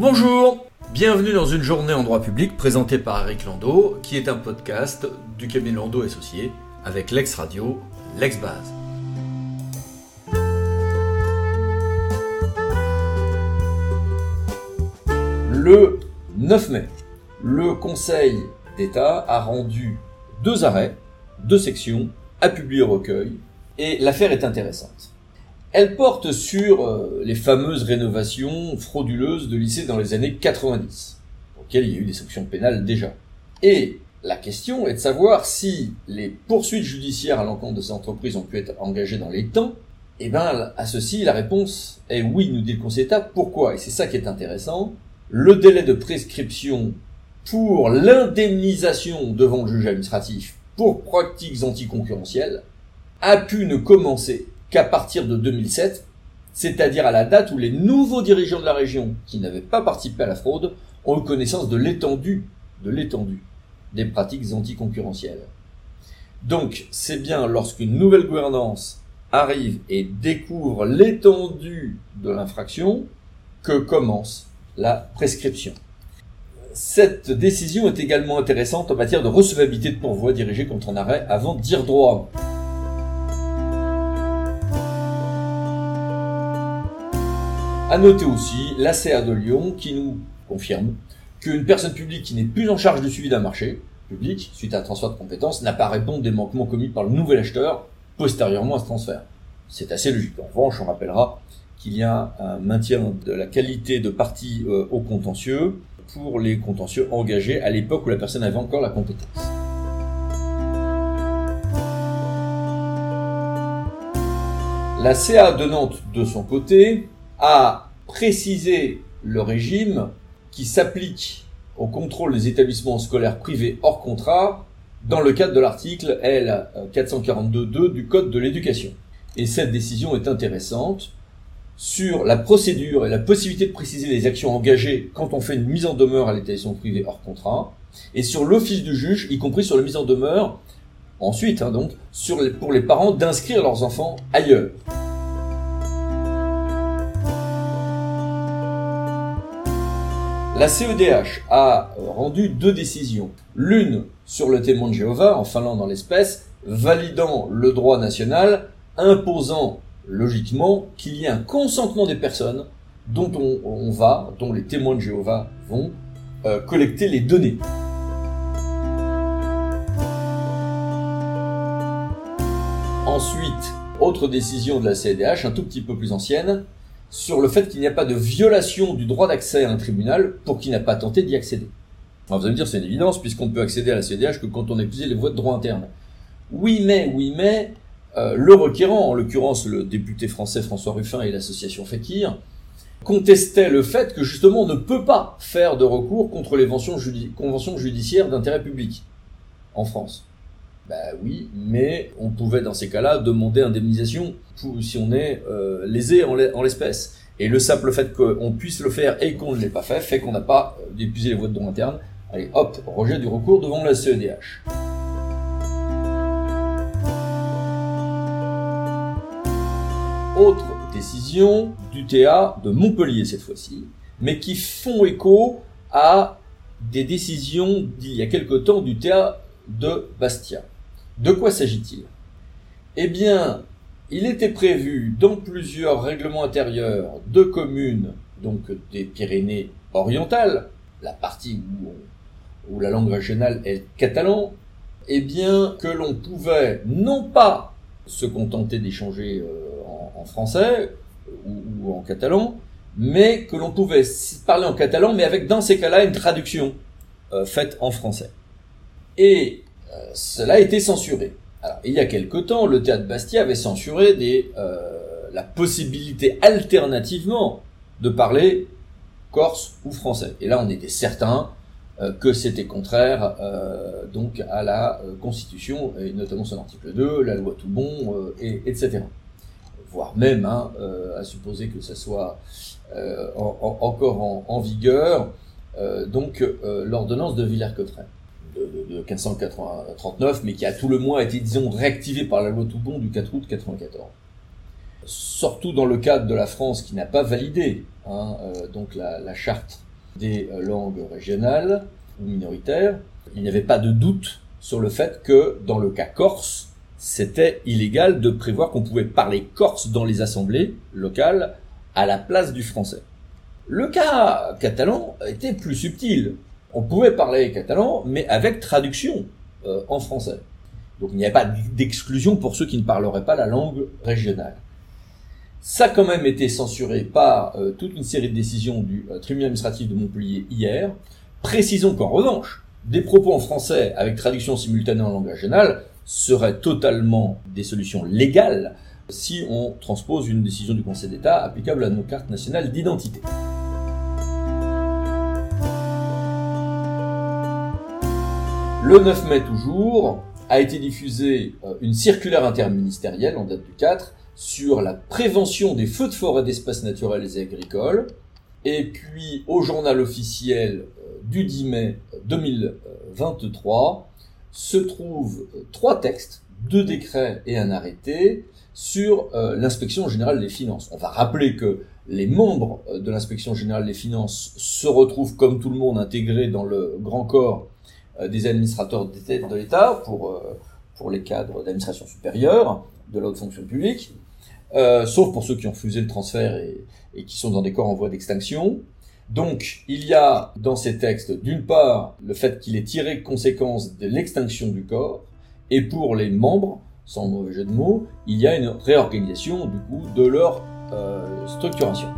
Bonjour Bienvenue dans une journée en droit public présentée par Eric Landau, qui est un podcast du cabinet Landau Associé avec l'ex-radio, l'ex-base. Le 9 mai, le Conseil d'État a rendu deux arrêts, deux sections, à publier au recueil, et l'affaire est intéressante. Elle porte sur euh, les fameuses rénovations frauduleuses de lycées dans les années 90, pour il y a eu des sanctions pénales déjà. Et la question est de savoir si les poursuites judiciaires à l'encontre de ces entreprises ont pu être engagées dans les temps. Eh bien, à ceci, la réponse est oui, nous dit le Conseil d'État. Pourquoi? Et c'est ça qui est intéressant. Le délai de prescription pour l'indemnisation devant le juge administratif pour pratiques anticoncurrentielles a pu ne commencer qu'à partir de 2007, c'est-à-dire à la date où les nouveaux dirigeants de la région, qui n'avaient pas participé à la fraude, ont eu connaissance de l'étendue, de l'étendue des pratiques anticoncurrentielles. Donc, c'est bien lorsqu'une nouvelle gouvernance arrive et découvre l'étendue de l'infraction que commence la prescription. Cette décision est également intéressante en matière de recevabilité de pourvoi dirigé contre un arrêt avant de dire droit. À noter aussi l'ACA de Lyon qui nous confirme qu'une personne publique qui n'est plus en charge du suivi d'un marché public, suite à un transfert de compétences, n'a pas des manquements commis par le nouvel acheteur postérieurement à ce transfert. C'est assez logique. En revanche, on rappellera qu'il y a un maintien de la qualité de partie euh, au contentieux pour les contentieux engagés à l'époque où la personne avait encore la compétence. La CA de Nantes, de son côté, a précisé le régime qui s'applique au contrôle des établissements scolaires privés hors contrat dans le cadre de l'article L 442.2 du Code de l'éducation. Et cette décision est intéressante sur la procédure et la possibilité de préciser les actions engagées quand on fait une mise en demeure à l'établissement privé hors contrat, et sur l'office du juge, y compris sur la mise en demeure, ensuite, hein, donc, pour les parents d'inscrire leurs enfants ailleurs. La CEDH a rendu deux décisions. L'une sur le témoin de Jéhovah, en Finlande dans l'espèce, validant le droit national, imposant logiquement qu'il y ait un consentement des personnes dont on, va, dont les témoins de Jéhovah vont euh, collecter les données. Ensuite, autre décision de la CEDH, un tout petit peu plus ancienne, sur le fait qu'il n'y a pas de violation du droit d'accès à un tribunal pour qui n'a pas tenté d'y accéder. vous allez me dire, c'est une évidence, puisqu'on ne peut accéder à la CDH que quand on a épuisé les voies de droit interne. Oui, mais, oui, mais, euh, le requérant, en l'occurrence le député français François Ruffin et l'association Fekir, contestait le fait que justement on ne peut pas faire de recours contre les conventions judiciaires d'intérêt public en France. Bah oui, mais on pouvait dans ces cas-là demander indemnisation si on est euh, lésé en l'espèce. Et le simple fait qu'on puisse le faire et qu'on ne l'ait pas fait, fait qu'on n'a pas euh, épuisé les voies de droit interne. Allez, hop, rejet du recours devant la CEDH. Autre décision du TA de Montpellier cette fois-ci, mais qui font écho à des décisions d'il y a quelque temps du TA de Bastia. De quoi s'agit-il? Eh bien, il était prévu dans plusieurs règlements intérieurs de communes, donc des Pyrénées orientales, la partie où, la langue régionale est catalan, eh bien que l'on pouvait non pas se contenter d'échanger euh, en, français ou, en catalan, mais que l'on pouvait parler en catalan, mais avec dans ces cas-là une traduction euh, faite en français. Et cela a été censuré. Il y a quelque temps, le théâtre Bastia avait censuré euh, la possibilité alternativement de parler corse ou français. Et là, on était certain euh, que c'était contraire donc à la Constitution, et notamment son article 2, la loi tout bon, et, etc. Voire même, hein, à supposer que ça soit encore en, en vigueur, donc l'ordonnance de Villers-Cotterêts de, 1539, mais qui a tout le moins été, disons, réactivé par la loi Toubon du 4 août 94. Surtout dans le cadre de la France qui n'a pas validé hein, euh, donc la, charte des langues régionales ou minoritaires, il n'y avait pas de doute sur le fait que dans le cas corse, c'était illégal de prévoir qu'on pouvait parler corse dans les assemblées locales à la place du français. Le cas catalan était plus subtil. On pouvait parler catalan, mais avec traduction euh, en français. Donc il n'y avait pas d'exclusion pour ceux qui ne parleraient pas la langue régionale. Ça a quand même été censuré par euh, toute une série de décisions du euh, tribunal administratif de Montpellier hier. Précisons qu'en revanche, des propos en français avec traduction simultanée en langue régionale seraient totalement des solutions légales si on transpose une décision du Conseil d'État applicable à nos cartes nationales d'identité. Le 9 mai toujours, a été diffusée euh, une circulaire interministérielle en date du 4 sur la prévention des feux de forêt d'espaces naturels et agricoles. Et puis au journal officiel euh, du 10 mai 2023 se trouvent euh, trois textes, deux décrets et un arrêté sur l'inspection générale des finances. On va rappeler que les membres de l'inspection générale des finances se retrouvent comme tout le monde intégrés dans le grand corps euh, des administrateurs de l'État pour, euh, pour les cadres d'administration supérieure de la haute fonction publique, euh, sauf pour ceux qui ont refusé le transfert et, et qui sont dans des corps en voie d'extinction. Donc, il y a dans ces textes, d'une part, le fait qu'il est tiré conséquence de l'extinction du corps, et pour les membres, sans mauvais jeu de mots, il y a une réorganisation du coup de leur euh, structuration.